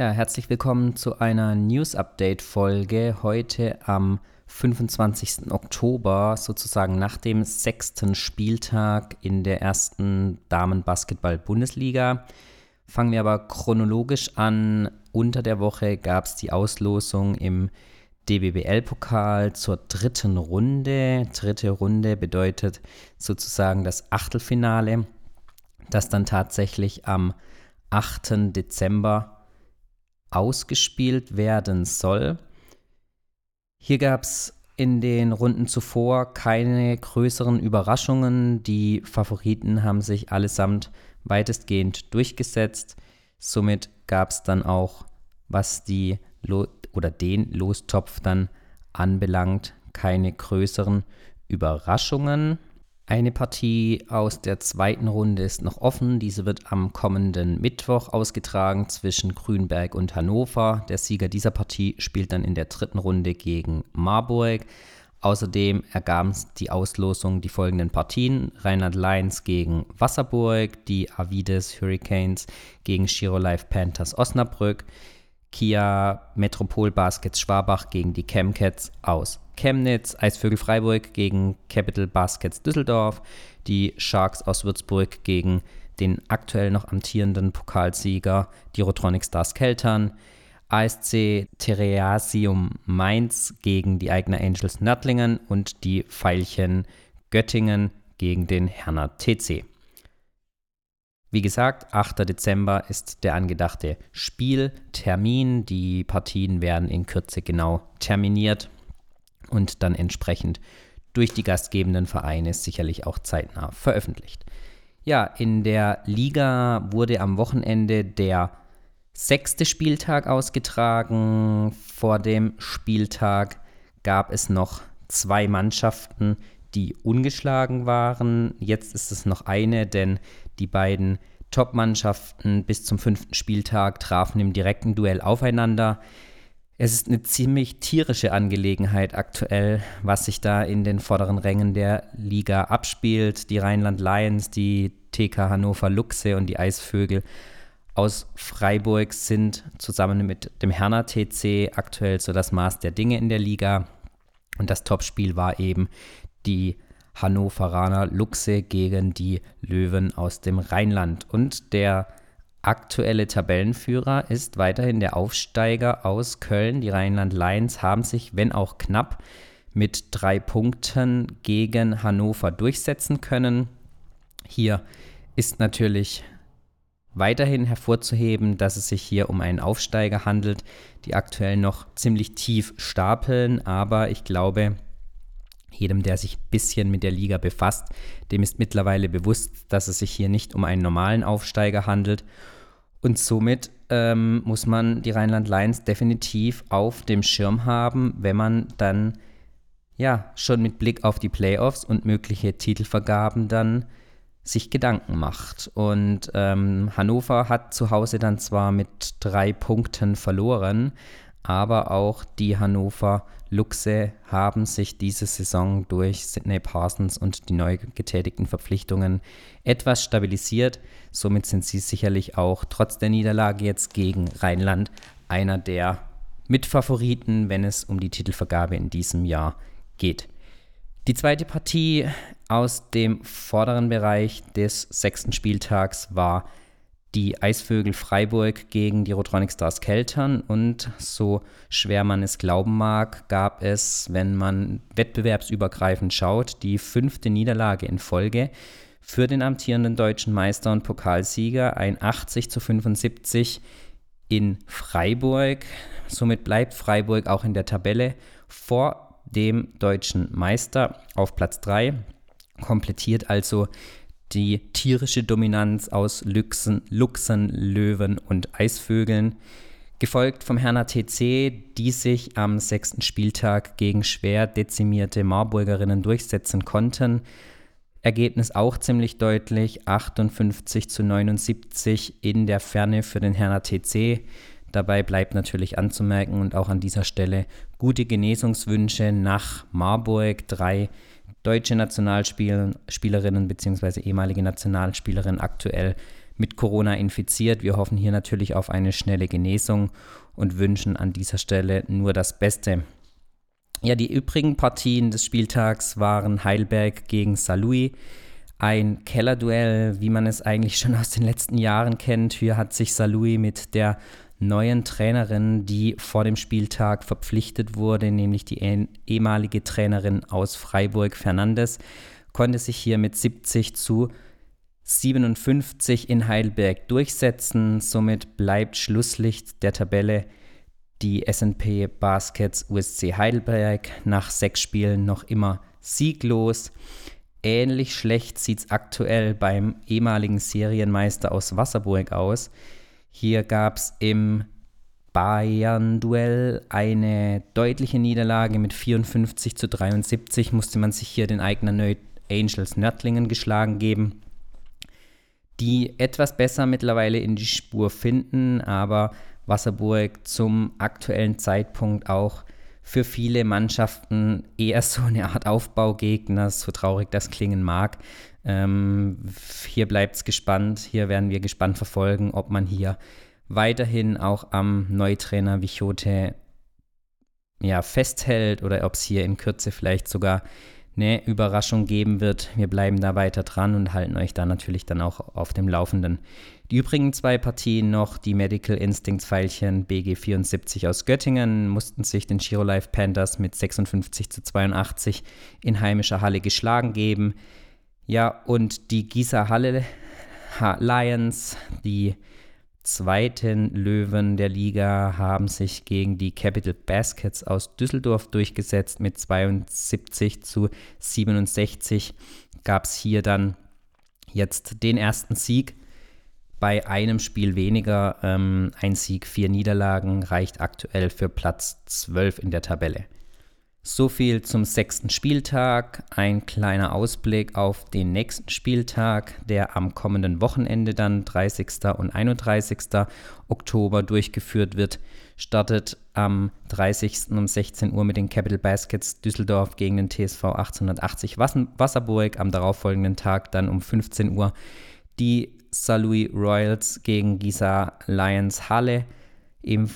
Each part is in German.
Ja, herzlich willkommen zu einer News-Update-Folge. Heute am 25. Oktober, sozusagen nach dem sechsten Spieltag in der ersten Damenbasketball-Bundesliga. Fangen wir aber chronologisch an. Unter der Woche gab es die Auslosung im DBBL-Pokal zur dritten Runde. Dritte Runde bedeutet sozusagen das Achtelfinale, das dann tatsächlich am 8. Dezember ausgespielt werden soll. Hier gab es in den Runden zuvor keine größeren Überraschungen. Die Favoriten haben sich allesamt weitestgehend durchgesetzt. Somit gab es dann auch, was die Lo oder den Lostopf dann anbelangt, keine größeren Überraschungen. Eine Partie aus der zweiten Runde ist noch offen. Diese wird am kommenden Mittwoch ausgetragen zwischen Grünberg und Hannover. Der Sieger dieser Partie spielt dann in der dritten Runde gegen Marburg. Außerdem ergaben die Auslosung die folgenden Partien: Rheinland Lions gegen Wasserburg, die Avides Hurricanes gegen Shiro Life Panthers Osnabrück, Kia Metropol Baskets Schwabach gegen die Chemcats aus Chemnitz, Eisvögel Freiburg gegen Capital Baskets Düsseldorf, die Sharks aus Würzburg gegen den aktuell noch amtierenden Pokalsieger, die Rotronic Stars Keltern, ASC Tereasium Mainz gegen die Eigner Angels Nördlingen und die Veilchen Göttingen gegen den Herner TC. Wie gesagt, 8. Dezember ist der angedachte Spieltermin. Die Partien werden in Kürze genau terminiert und dann entsprechend durch die gastgebenden Vereine sicherlich auch zeitnah veröffentlicht. Ja, in der Liga wurde am Wochenende der sechste Spieltag ausgetragen. Vor dem Spieltag gab es noch zwei Mannschaften, die ungeschlagen waren. Jetzt ist es noch eine, denn die beiden Top-Mannschaften bis zum fünften Spieltag trafen im direkten Duell aufeinander. Es ist eine ziemlich tierische Angelegenheit aktuell, was sich da in den vorderen Rängen der Liga abspielt. Die Rheinland Lions, die TK Hannover Luchse und die Eisvögel aus Freiburg sind zusammen mit dem Herner TC aktuell so das Maß der Dinge in der Liga. Und das Topspiel war eben die Hannoveraner Luchse gegen die Löwen aus dem Rheinland. Und der Aktuelle Tabellenführer ist weiterhin der Aufsteiger aus Köln. Die Rheinland Lions haben sich, wenn auch knapp, mit drei Punkten gegen Hannover durchsetzen können. Hier ist natürlich weiterhin hervorzuheben, dass es sich hier um einen Aufsteiger handelt, die aktuell noch ziemlich tief stapeln, aber ich glaube, jedem, der sich ein bisschen mit der Liga befasst, dem ist mittlerweile bewusst, dass es sich hier nicht um einen normalen Aufsteiger handelt. Und somit ähm, muss man die Rheinland Lions definitiv auf dem Schirm haben, wenn man dann ja schon mit Blick auf die Playoffs und mögliche Titelvergaben dann sich Gedanken macht. Und ähm, Hannover hat zu Hause dann zwar mit drei Punkten verloren, aber auch die Hannover Luchse haben sich diese Saison durch Sidney Parsons und die neu getätigten Verpflichtungen etwas stabilisiert. Somit sind sie sicherlich auch trotz der Niederlage jetzt gegen Rheinland einer der Mitfavoriten, wenn es um die Titelvergabe in diesem Jahr geht. Die zweite Partie aus dem vorderen Bereich des sechsten Spieltags war die Eisvögel Freiburg gegen die Rotronic Stars Keltern. Und so schwer man es glauben mag, gab es, wenn man wettbewerbsübergreifend schaut, die fünfte Niederlage in Folge für den amtierenden deutschen Meister und Pokalsieger, ein 80 zu 75 in Freiburg. Somit bleibt Freiburg auch in der Tabelle vor dem deutschen Meister auf Platz 3, komplettiert also die tierische Dominanz aus Luchsen, Luchsen, Löwen und Eisvögeln, gefolgt vom Herner TC, die sich am sechsten Spieltag gegen schwer dezimierte Marburgerinnen durchsetzen konnten. Ergebnis auch ziemlich deutlich, 58 zu 79 in der Ferne für den Herner TC. Dabei bleibt natürlich anzumerken und auch an dieser Stelle gute Genesungswünsche nach Marburg. Drei deutsche Nationalspielerinnen bzw. ehemalige Nationalspielerinnen aktuell mit Corona infiziert. Wir hoffen hier natürlich auf eine schnelle Genesung und wünschen an dieser Stelle nur das Beste. Ja, die übrigen Partien des Spieltags waren Heidelberg gegen Saarlouis. Ein Kellerduell, wie man es eigentlich schon aus den letzten Jahren kennt. Hier hat sich Saarlouis mit der neuen Trainerin, die vor dem Spieltag verpflichtet wurde, nämlich die eh ehemalige Trainerin aus Freiburg, Fernandes, konnte sich hier mit 70 zu 57 in Heidelberg durchsetzen. Somit bleibt Schlusslicht der Tabelle die SP Baskets USC Heidelberg nach sechs Spielen noch immer sieglos. Ähnlich schlecht sieht es aktuell beim ehemaligen Serienmeister aus Wasserburg aus. Hier gab es im Bayern-Duell eine deutliche Niederlage mit 54 zu 73. Musste man sich hier den eigenen Angels Nördlingen geschlagen geben, die etwas besser mittlerweile in die Spur finden, aber Wasserburg zum aktuellen Zeitpunkt auch für viele Mannschaften eher so eine Art Aufbaugegner, so traurig das klingen mag. Ähm, hier bleibt es gespannt, hier werden wir gespannt verfolgen, ob man hier weiterhin auch am Neutrainer Vichote ja, festhält oder ob es hier in Kürze vielleicht sogar eine Überraschung geben wird. Wir bleiben da weiter dran und halten euch da natürlich dann auch auf dem Laufenden. Die übrigen zwei Partien noch, die Medical Instincts Pfeilchen BG74 aus Göttingen, mussten sich den Giro Life Panthers mit 56 zu 82 in heimischer Halle geschlagen geben. Ja, und die Gießer Halle Lions, die zweiten Löwen der Liga haben sich gegen die Capital Baskets aus Düsseldorf durchgesetzt mit 72 zu 67. Gab es hier dann jetzt den ersten Sieg. Bei einem Spiel weniger, ähm, ein Sieg, vier Niederlagen, reicht aktuell für Platz 12 in der Tabelle. So viel zum sechsten Spieltag. Ein kleiner Ausblick auf den nächsten Spieltag, der am kommenden Wochenende dann 30. und 31. Oktober durchgeführt wird. Startet am 30. um 16 Uhr mit den Capital Baskets Düsseldorf gegen den TSV 1880 Wasserburg. Am darauffolgenden Tag dann um 15 Uhr die Saarlouis Royals gegen Gisa Lions Halle. Eben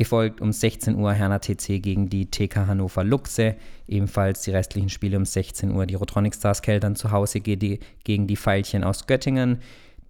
gefolgt um 16 Uhr Herner TC gegen die TK Hannover Luxe. Ebenfalls die restlichen Spiele um 16 Uhr die Rotronic Stars Keltern zu Hause gegen die Pfeilchen aus Göttingen.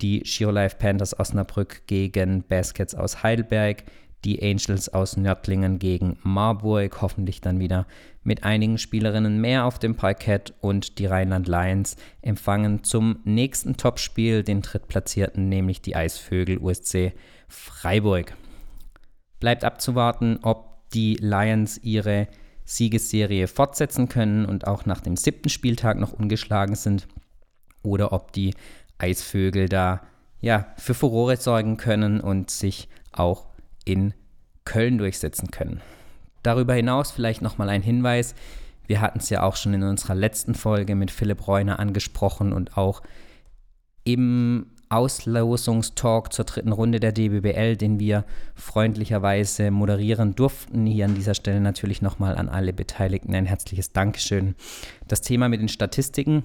Die Giro Life Panthers Osnabrück gegen Baskets aus Heidelberg. Die Angels aus Nördlingen gegen Marburg. Hoffentlich dann wieder mit einigen Spielerinnen mehr auf dem Parkett. Und die Rheinland Lions empfangen zum nächsten Topspiel den Drittplatzierten, nämlich die Eisvögel USC Freiburg. Bleibt abzuwarten, ob die Lions ihre Siegesserie fortsetzen können und auch nach dem siebten Spieltag noch ungeschlagen sind oder ob die Eisvögel da ja für Furore sorgen können und sich auch in Köln durchsetzen können. Darüber hinaus vielleicht nochmal ein Hinweis. Wir hatten es ja auch schon in unserer letzten Folge mit Philipp Reuner angesprochen und auch im Auslosungstalk zur dritten Runde der DBBL, den wir freundlicherweise moderieren durften. Hier an dieser Stelle natürlich nochmal an alle Beteiligten ein herzliches Dankeschön. Das Thema mit den Statistiken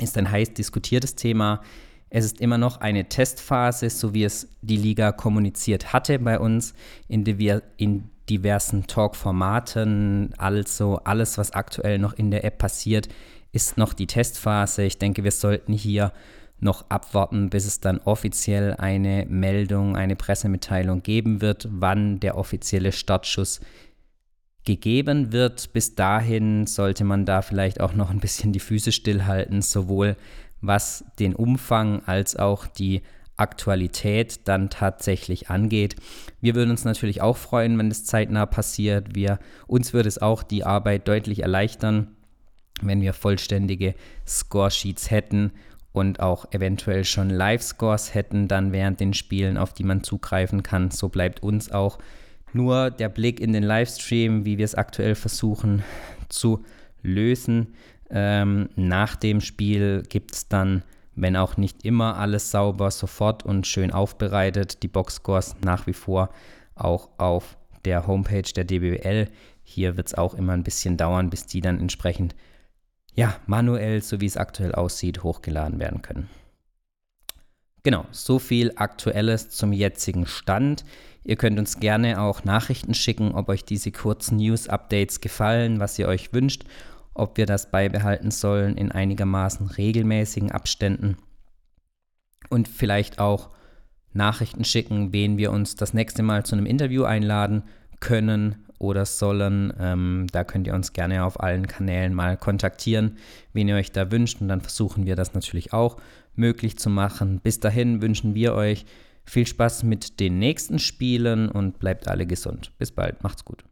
ist ein heiß diskutiertes Thema. Es ist immer noch eine Testphase, so wie es die Liga kommuniziert hatte bei uns, in, die in diversen Talk-Formaten. Also alles, was aktuell noch in der App passiert, ist noch die Testphase. Ich denke, wir sollten hier noch abwarten, bis es dann offiziell eine Meldung, eine Pressemitteilung geben wird, wann der offizielle Startschuss gegeben wird. Bis dahin sollte man da vielleicht auch noch ein bisschen die Füße stillhalten, sowohl was den Umfang als auch die Aktualität dann tatsächlich angeht. Wir würden uns natürlich auch freuen, wenn es zeitnah passiert. Wir, uns würde es auch die Arbeit deutlich erleichtern, wenn wir vollständige Scoresheets hätten und auch eventuell schon Live-Scores hätten dann während den Spielen, auf die man zugreifen kann. So bleibt uns auch nur der Blick in den Livestream, wie wir es aktuell versuchen zu lösen. Ähm, nach dem Spiel gibt es dann, wenn auch nicht immer alles sauber, sofort und schön aufbereitet, die Boxscores nach wie vor auch auf der Homepage der DBL. Hier wird es auch immer ein bisschen dauern, bis die dann entsprechend ja, manuell, so wie es aktuell aussieht, hochgeladen werden können. Genau, so viel Aktuelles zum jetzigen Stand. Ihr könnt uns gerne auch Nachrichten schicken, ob euch diese kurzen News-Updates gefallen, was ihr euch wünscht, ob wir das beibehalten sollen in einigermaßen regelmäßigen Abständen und vielleicht auch Nachrichten schicken, wen wir uns das nächste Mal zu einem Interview einladen können oder sollen. Ähm, da könnt ihr uns gerne auf allen Kanälen mal kontaktieren, wen ihr euch da wünscht. Und dann versuchen wir das natürlich auch möglich zu machen. Bis dahin wünschen wir euch viel Spaß mit den nächsten Spielen und bleibt alle gesund. Bis bald, macht's gut.